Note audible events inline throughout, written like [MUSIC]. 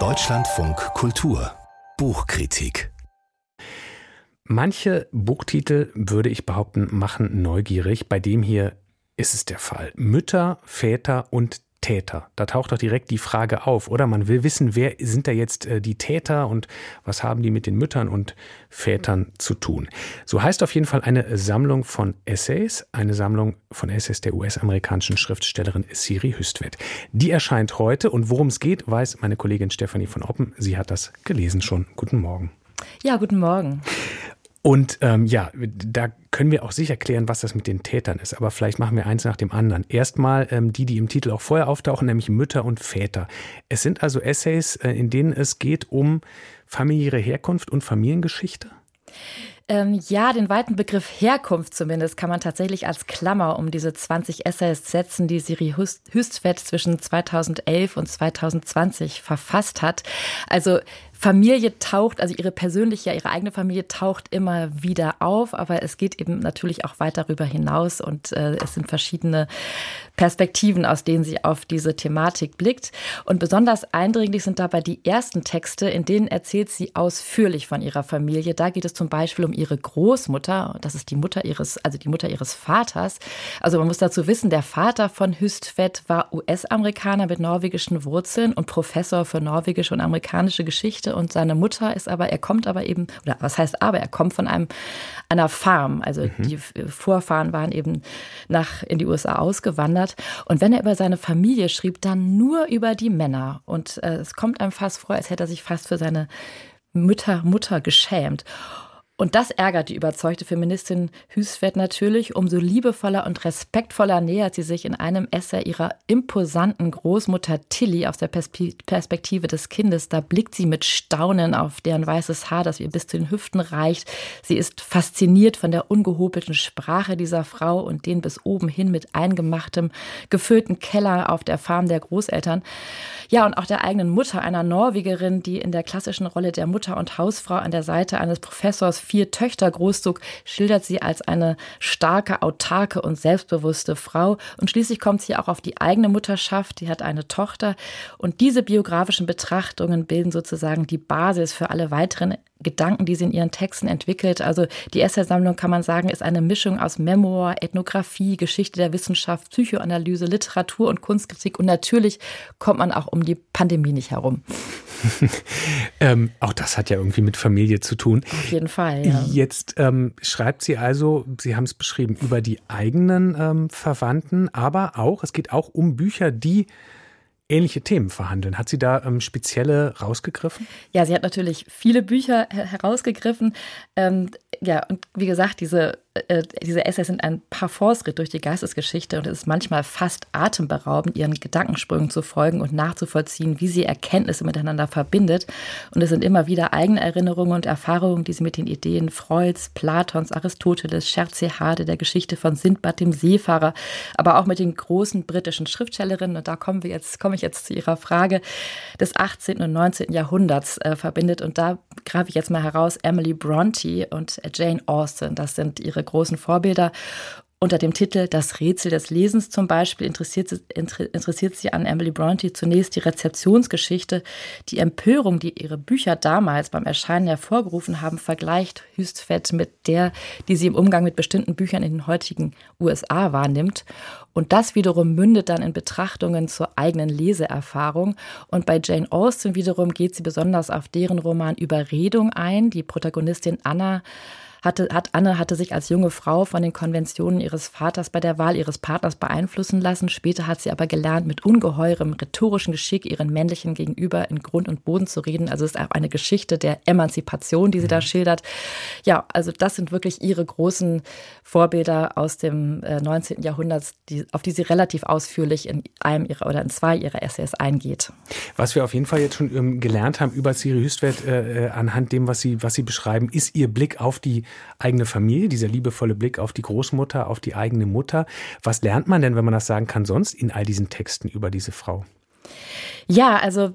Deutschlandfunk Kultur Buchkritik Manche Buchtitel, würde ich behaupten, machen neugierig. Bei dem hier ist es der Fall. Mütter, Väter und Täter. Da taucht doch direkt die Frage auf, oder? Man will wissen, wer sind da jetzt äh, die Täter und was haben die mit den Müttern und Vätern zu tun? So heißt auf jeden Fall eine Sammlung von Essays, eine Sammlung von Essays der US-amerikanischen Schriftstellerin Siri Hüstvedt. Die erscheint heute und worum es geht, weiß meine Kollegin Stefanie von Oppen. Sie hat das gelesen schon. Guten Morgen. Ja, guten Morgen. Und ähm, ja, da können wir auch sicher klären, was das mit den Tätern ist. Aber vielleicht machen wir eins nach dem anderen. Erstmal ähm, die, die im Titel auch vorher auftauchen, nämlich Mütter und Väter. Es sind also Essays, äh, in denen es geht um familiäre Herkunft und Familiengeschichte. Ähm, ja, den weiten Begriff Herkunft zumindest kann man tatsächlich als Klammer um diese 20 Essays setzen, die Siri Hüstvedt zwischen 2011 und 2020 verfasst hat. Also Familie taucht, also ihre persönliche, ihre eigene Familie taucht immer wieder auf, aber es geht eben natürlich auch weit darüber hinaus und äh, es sind verschiedene Perspektiven, aus denen sie auf diese Thematik blickt. Und besonders eindringlich sind dabei die ersten Texte, in denen erzählt sie ausführlich von ihrer Familie. Da geht es zum Beispiel um ihre Großmutter, das ist die Mutter ihres, also die Mutter ihres Vaters. Also man muss dazu wissen, der Vater von Hüstvedt war US-Amerikaner mit norwegischen Wurzeln und Professor für norwegische und amerikanische Geschichte und seine Mutter ist aber, er kommt aber eben, oder was heißt aber, er kommt von einem, einer Farm. Also mhm. die Vorfahren waren eben nach, in die USA ausgewandert. Und wenn er über seine Familie schrieb, dann nur über die Männer. Und äh, es kommt einem fast vor, als hätte er sich fast für seine Mütter, Mutter geschämt. Und das ärgert die überzeugte Feministin Hüsfeld natürlich. Umso liebevoller und respektvoller nähert sie sich in einem Essay ihrer imposanten Großmutter Tilly aus der Perspektive des Kindes. Da blickt sie mit Staunen auf deren weißes Haar, das ihr bis zu den Hüften reicht. Sie ist fasziniert von der ungehobelten Sprache dieser Frau und den bis oben hin mit eingemachtem, gefüllten Keller auf der Farm der Großeltern. Ja, und auch der eigenen Mutter, einer Norwegerin, die in der klassischen Rolle der Mutter und Hausfrau an der Seite eines Professors vier Töchter großzog, schildert sie als eine starke, autarke und selbstbewusste Frau. Und schließlich kommt sie auch auf die eigene Mutterschaft. Die hat eine Tochter. Und diese biografischen Betrachtungen bilden sozusagen die Basis für alle weiteren Gedanken, die sie in ihren Texten entwickelt. Also die Essaysammlung kann man sagen, ist eine Mischung aus Memoir, Ethnographie, Geschichte der Wissenschaft, Psychoanalyse, Literatur und Kunstkritik. Und natürlich kommt man auch um die Pandemie nicht herum. [LAUGHS] ähm, auch das hat ja irgendwie mit Familie zu tun. Auf jeden Fall. Ja. Jetzt ähm, schreibt sie also, Sie haben es beschrieben, über die eigenen ähm, Verwandten, aber auch, es geht auch um Bücher, die ähnliche Themen verhandeln. Hat sie da ähm, spezielle rausgegriffen? Ja, sie hat natürlich viele Bücher herausgegriffen. Ähm, ja, und wie gesagt, diese äh, diese Essays sind ein Parforce-Ritt durch die Geistesgeschichte und es ist manchmal fast atemberaubend, ihren Gedankensprüngen zu folgen und nachzuvollziehen, wie sie Erkenntnisse miteinander verbindet. Und es sind immer wieder eigene Erinnerungen und Erfahrungen, die sie mit den Ideen Freuds, Platons, Aristoteles, Scherzehade, der Geschichte von Sindbad dem Seefahrer, aber auch mit den großen britischen Schriftstellerinnen, und da kommen wir jetzt, komme ich jetzt zu Ihrer Frage, des 18. und 19. Jahrhunderts äh, verbindet. Und da greife ich jetzt mal heraus Emily Bronte und Jane Austen. Das sind ihre großen Vorbilder. Unter dem Titel Das Rätsel des Lesens zum Beispiel interessiert, interessiert sie an Emily Bronte zunächst die Rezeptionsgeschichte. Die Empörung, die ihre Bücher damals beim Erscheinen hervorgerufen haben, vergleicht Hüstfett mit der, die sie im Umgang mit bestimmten Büchern in den heutigen USA wahrnimmt. Und das wiederum mündet dann in Betrachtungen zur eigenen Leseerfahrung. Und bei Jane Austen wiederum geht sie besonders auf deren Roman Überredung ein. Die Protagonistin Anna hatte, hat Anne hatte sich als junge Frau von den Konventionen ihres Vaters bei der Wahl ihres Partners beeinflussen lassen. Später hat sie aber gelernt, mit ungeheurem rhetorischen Geschick ihren männlichen Gegenüber in Grund und Boden zu reden. Also es ist auch eine Geschichte der Emanzipation, die sie da mhm. schildert. Ja, also das sind wirklich ihre großen Vorbilder aus dem 19. Äh, Jahrhundert, die, auf die sie relativ ausführlich in einem ihrer oder in zwei ihrer Essays eingeht. Was wir auf jeden Fall jetzt schon ähm, gelernt haben über Siri Hüstwert äh, äh, anhand dem, was sie, was sie beschreiben, ist ihr Blick auf die eigene Familie, dieser liebevolle Blick auf die Großmutter, auf die eigene Mutter. Was lernt man denn, wenn man das sagen kann, sonst in all diesen Texten über diese Frau? Ja, also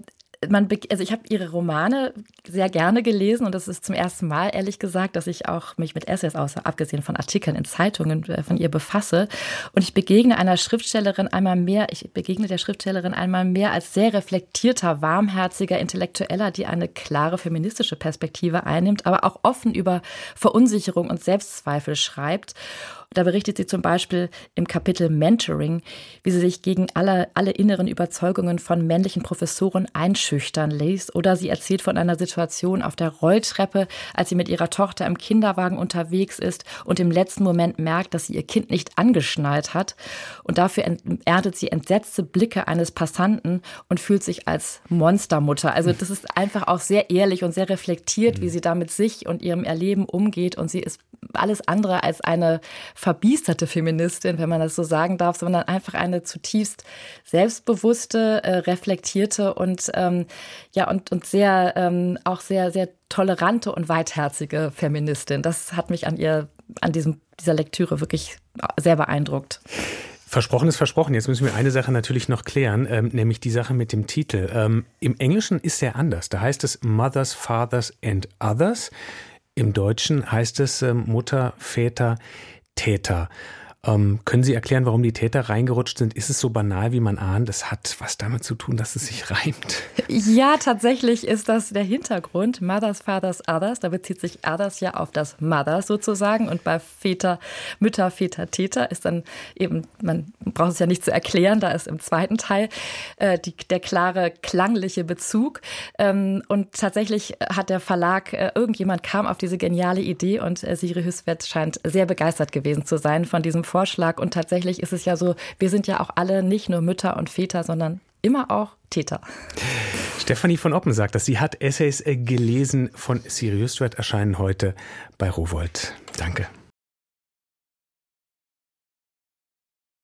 man, also ich habe ihre Romane sehr gerne gelesen und das ist zum ersten Mal, ehrlich gesagt, dass ich auch mich mit Essays, außer abgesehen von Artikeln in Zeitungen äh, von ihr befasse. Und ich begegne einer Schriftstellerin einmal mehr, ich begegne der Schriftstellerin einmal mehr als sehr reflektierter, warmherziger Intellektueller, die eine klare feministische Perspektive einnimmt, aber auch offen über Verunsicherung und Selbstzweifel schreibt. Da berichtet sie zum Beispiel im Kapitel Mentoring, wie sie sich gegen alle, alle inneren Überzeugungen von männlichen Professoren einschüchtern ließ. Oder sie erzählt von einer Situation auf der Rolltreppe, als sie mit ihrer Tochter im Kinderwagen unterwegs ist und im letzten Moment merkt, dass sie ihr Kind nicht angeschnallt hat. Und dafür erntet sie entsetzte Blicke eines Passanten und fühlt sich als Monstermutter. Also das ist einfach auch sehr ehrlich und sehr reflektiert, wie sie da mit sich und ihrem Erleben umgeht. Und sie ist alles andere als eine verbiesterte Feministin, wenn man das so sagen darf, sondern einfach eine zutiefst selbstbewusste, äh, reflektierte und ähm, ja und und sehr ähm, auch sehr sehr tolerante und weitherzige Feministin. Das hat mich an ihr an diesem dieser Lektüre wirklich sehr beeindruckt. Versprochen ist versprochen. Jetzt müssen wir eine Sache natürlich noch klären, ähm, nämlich die Sache mit dem Titel. Ähm, Im Englischen ist er anders. Da heißt es Mothers, Fathers and Others. Im Deutschen heißt es äh, Mutter, Väter, Täter. Ähm, können Sie erklären, warum die Täter reingerutscht sind? Ist es so banal, wie man ahnt? Das hat was damit zu tun, dass es sich reimt. Ja, tatsächlich ist das der Hintergrund. Mothers, Fathers, Others. Da bezieht sich Others ja auf das Mothers sozusagen. Und bei Väter, Mütter, Väter, Täter ist dann eben, man braucht es ja nicht zu erklären, da ist im zweiten Teil äh, die, der klare klangliche Bezug. Ähm, und tatsächlich hat der Verlag, äh, irgendjemand kam auf diese geniale Idee und äh, Siri Hüswett scheint sehr begeistert gewesen zu sein von diesem Vorschlag. Und tatsächlich ist es ja so, wir sind ja auch alle nicht nur Mütter und Väter, sondern immer auch Täter. Stefanie von Oppen sagt dass Sie hat Essays äh, gelesen von Sirius Stewart erscheinen heute bei Rowold. Danke.